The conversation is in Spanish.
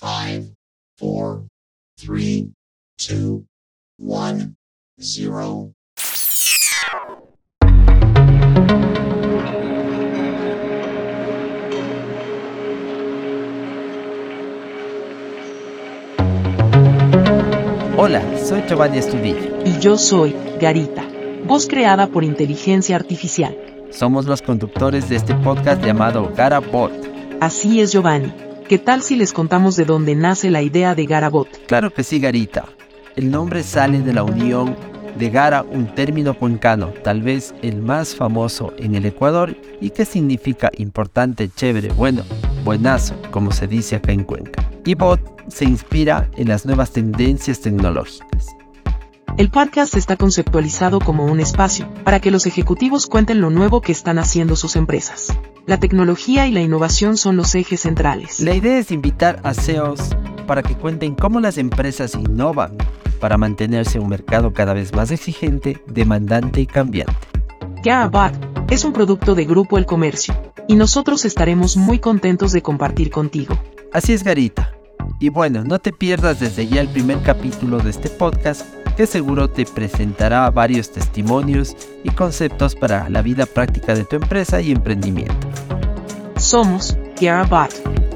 5, 4, 3, 2, 1, 0. Hola, soy Giovanni Estudillo. Y yo soy Garita, voz creada por inteligencia artificial. Somos los conductores de este podcast llamado GaraBot. Así es, Giovanni. ¿Qué tal si les contamos de dónde nace la idea de Garabot? Claro que sí, Garita. El nombre sale de la unión de Gara, un término cuencano, tal vez el más famoso en el Ecuador y que significa importante, chévere, bueno, buenazo, como se dice acá en Cuenca. Y bot se inspira en las nuevas tendencias tecnológicas. El podcast está conceptualizado como un espacio para que los ejecutivos cuenten lo nuevo que están haciendo sus empresas. La tecnología y la innovación son los ejes centrales. La idea es invitar a CEOs para que cuenten cómo las empresas innovan para mantenerse en un mercado cada vez más exigente, demandante y cambiante. GaraBot es un producto de Grupo El Comercio y nosotros estaremos muy contentos de compartir contigo. Así es, Garita. Y bueno, no te pierdas desde ya el primer capítulo de este podcast que seguro te presentará varios testimonios y conceptos para la vida práctica de tu empresa y emprendimiento. Somos GaraBot.